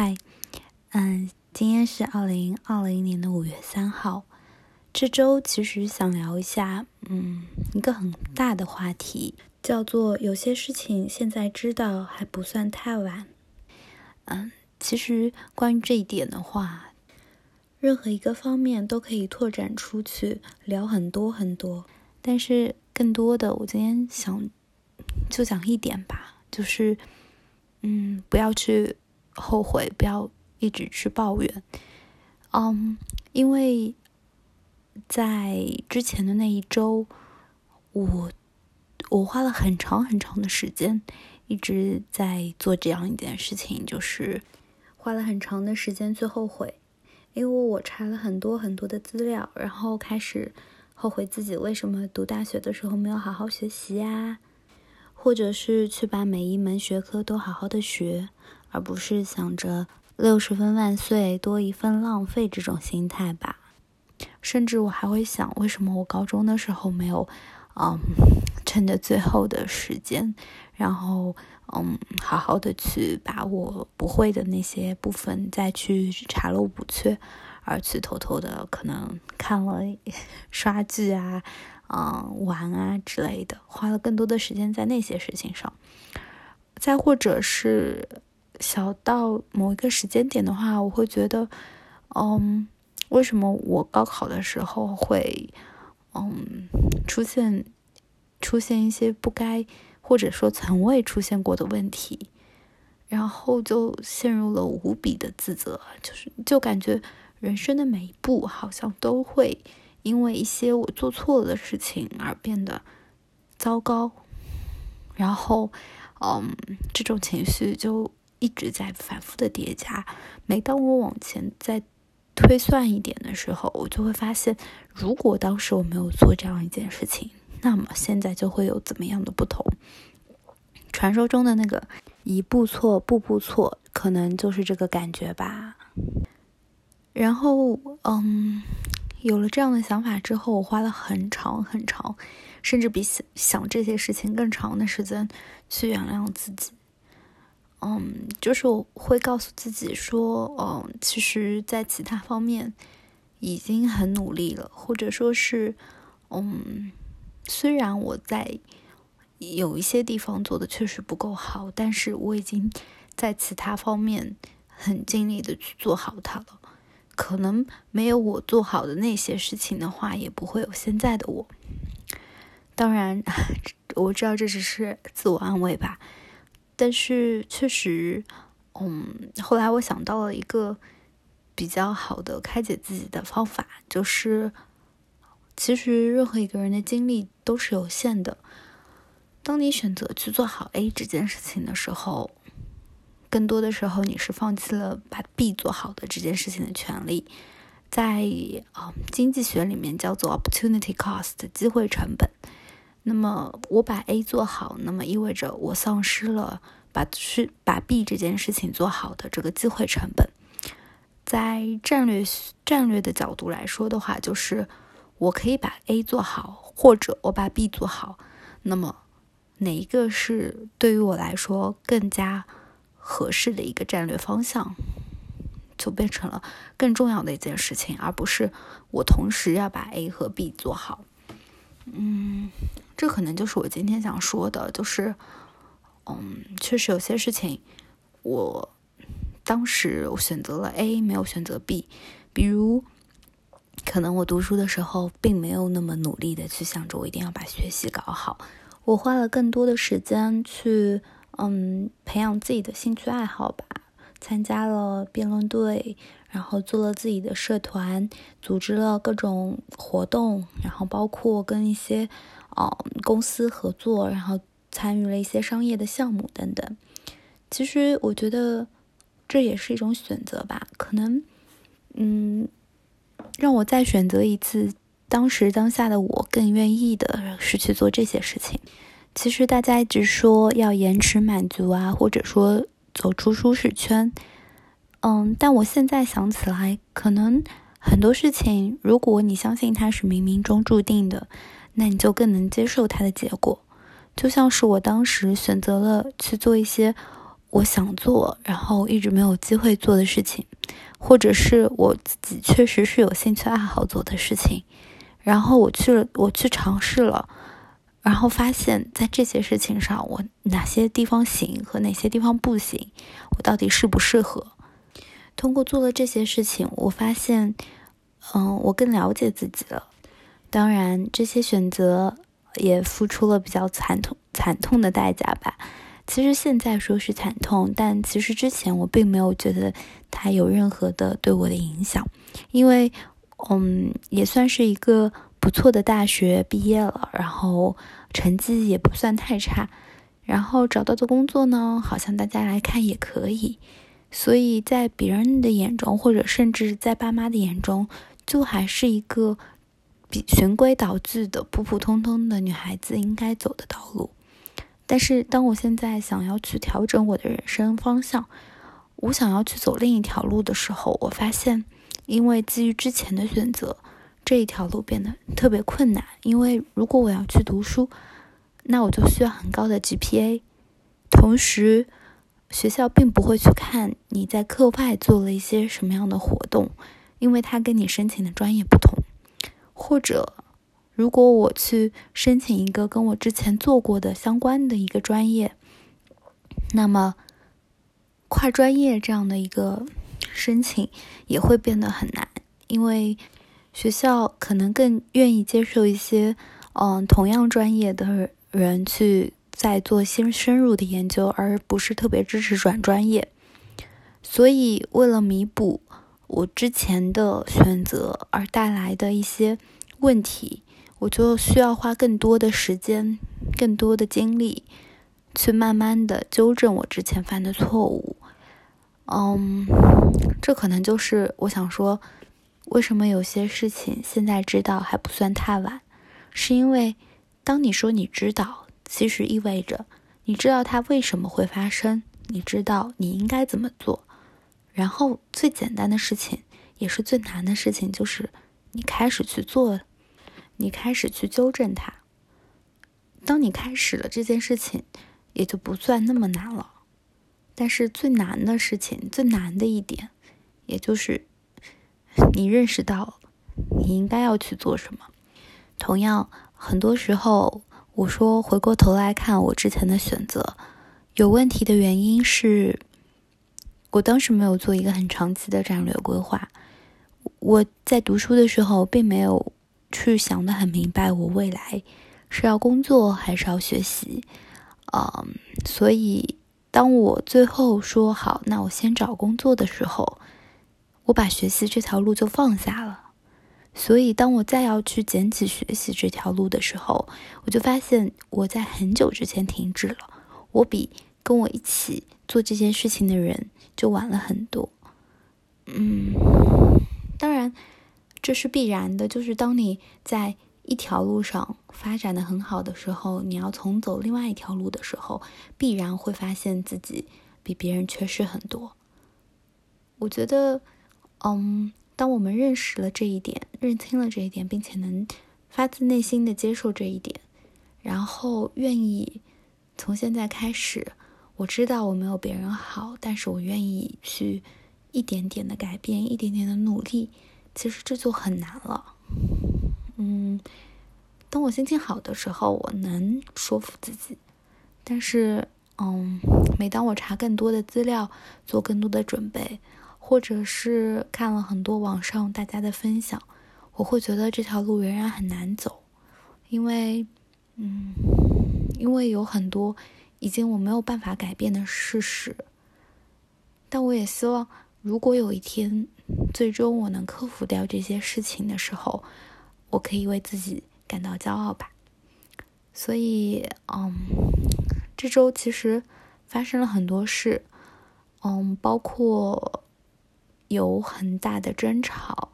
嗨，嗯，今天是二零二零年的五月三号。这周其实想聊一下，嗯，一个很大的话题，叫做有些事情现在知道还不算太晚。嗯，其实关于这一点的话，任何一个方面都可以拓展出去聊很多很多。但是更多的，我今天想就讲一点吧，就是，嗯，不要去。后悔，不要一直去抱怨。嗯，因为在之前的那一周，我我花了很长很长的时间一直在做这样一件事情，就是花了很长的时间去后悔，因为我查了很多很多的资料，然后开始后悔自己为什么读大学的时候没有好好学习呀，或者是去把每一门学科都好好的学。而不是想着六十分万岁多一份浪费这种心态吧，甚至我还会想，为什么我高中的时候没有，嗯，趁着最后的时间，然后嗯，好好的去把我不会的那些部分再去查漏补缺，而去偷偷的可能看了 刷剧啊，嗯，玩啊之类的，花了更多的时间在那些事情上，再或者是。小到某一个时间点的话，我会觉得，嗯，为什么我高考的时候会，嗯，出现出现一些不该或者说从未出现过的问题，然后就陷入了无比的自责，就是就感觉人生的每一步好像都会因为一些我做错了的事情而变得糟糕，然后，嗯，这种情绪就。一直在反复的叠加。每当我往前再推算一点的时候，我就会发现，如果当时我没有做这样一件事情，那么现在就会有怎么样的不同？传说中的那个一步错，步步错，可能就是这个感觉吧。然后，嗯，有了这样的想法之后，我花了很长很长，甚至比想想这些事情更长的时间去原谅自己。嗯，就是我会告诉自己说，嗯，其实，在其他方面已经很努力了，或者说是，嗯，虽然我在有一些地方做的确实不够好，但是我已经在其他方面很尽力的去做好它了。可能没有我做好的那些事情的话，也不会有现在的我。当然，我知道这只是自我安慰吧。但是确实，嗯，后来我想到了一个比较好的开解自己的方法，就是其实任何一个人的精力都是有限的。当你选择去做好 A 这件事情的时候，更多的时候你是放弃了把 B 做好的这件事情的权利。在啊经济学里面叫做 opportunity cost 机会成本。那么我把 A 做好，那么意味着我丧失了把去把 B 这件事情做好的这个机会成本。在战略战略的角度来说的话，就是我可以把 A 做好，或者我把 B 做好。那么哪一个是对于我来说更加合适的一个战略方向，就变成了更重要的一件事情，而不是我同时要把 A 和 B 做好。嗯。这可能就是我今天想说的，就是，嗯，确实有些事情，我当时我选择了 A，没有选择 B。比如，可能我读书的时候并没有那么努力的去想着我一定要把学习搞好，我花了更多的时间去，嗯，培养自己的兴趣爱好吧，参加了辩论队，然后做了自己的社团，组织了各种活动，然后包括跟一些。哦，公司合作，然后参与了一些商业的项目等等。其实我觉得这也是一种选择吧。可能，嗯，让我再选择一次，当时当下的我更愿意的是去做这些事情。其实大家一直说要延迟满足啊，或者说走出舒适圈。嗯，但我现在想起来，可能很多事情，如果你相信它是冥冥中注定的。那你就更能接受它的结果，就像是我当时选择了去做一些我想做，然后一直没有机会做的事情，或者是我自己确实是有兴趣爱好做的事情，然后我去了，我去尝试了，然后发现，在这些事情上，我哪些地方行和哪些地方不行，我到底适不适合？通过做了这些事情，我发现，嗯，我更了解自己了。当然，这些选择也付出了比较惨痛、惨痛的代价吧。其实现在说是惨痛，但其实之前我并没有觉得它有任何的对我的影响，因为，嗯，也算是一个不错的大学毕业了，然后成绩也不算太差，然后找到的工作呢，好像大家来看也可以，所以在别人的眼中，或者甚至在爸妈的眼中，就还是一个比循规蹈矩的普普通通的女孩子应该走的道路。但是，当我现在想要去调整我的人生方向，我想要去走另一条路的时候，我发现，因为基于之前的选择，这一条路变得特别困难。因为如果我要去读书，那我就需要很高的 GPA，同时，学校并不会去看你在课外做了一些什么样的活动，因为它跟你申请的专业不同，或者。如果我去申请一个跟我之前做过的相关的一个专业，那么跨专业这样的一个申请也会变得很难，因为学校可能更愿意接受一些嗯同样专业的人去再做新深入的研究，而不是特别支持转专业。所以，为了弥补我之前的选择而带来的一些问题。我就需要花更多的时间、更多的精力，去慢慢的纠正我之前犯的错误。嗯，这可能就是我想说，为什么有些事情现在知道还不算太晚，是因为当你说你知道，其实意味着你知道它为什么会发生，你知道你应该怎么做。然后最简单的事情，也是最难的事情，就是你开始去做。你开始去纠正它。当你开始了这件事情，也就不算那么难了。但是最难的事情，最难的一点，也就是 你认识到你应该要去做什么。同样，很多时候我说回过头来看我之前的选择有问题的原因是，我当时没有做一个很长期的战略规划。我在读书的时候并没有。去想的很明白，我未来是要工作还是要学习，嗯，所以当我最后说好，那我先找工作的时候，我把学习这条路就放下了。所以当我再要去捡起学习这条路的时候，我就发现我在很久之前停止了。我比跟我一起做这件事情的人就晚了很多。嗯，当然。这是必然的，就是当你在一条路上发展的很好的时候，你要重走另外一条路的时候，必然会发现自己比别人缺失很多。我觉得，嗯，当我们认识了这一点，认清了这一点，并且能发自内心的接受这一点，然后愿意从现在开始，我知道我没有别人好，但是我愿意去一点点的改变，一点点的努力。其实这就很难了，嗯，当我心情好的时候，我能说服自己，但是，嗯，每当我查更多的资料，做更多的准备，或者是看了很多网上大家的分享，我会觉得这条路仍然很难走，因为，嗯，因为有很多已经我没有办法改变的事实，但我也希望。如果有一天，最终我能克服掉这些事情的时候，我可以为自己感到骄傲吧。所以，嗯，这周其实发生了很多事，嗯，包括有很大的争吵，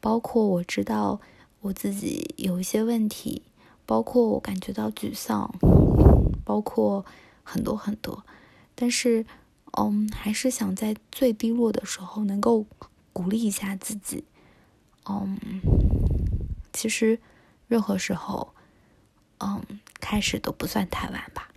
包括我知道我自己有一些问题，包括我感觉到沮丧，包括很多很多，但是。嗯，还是想在最低落的时候能够鼓励一下自己。嗯，其实任何时候，嗯，开始都不算太晚吧。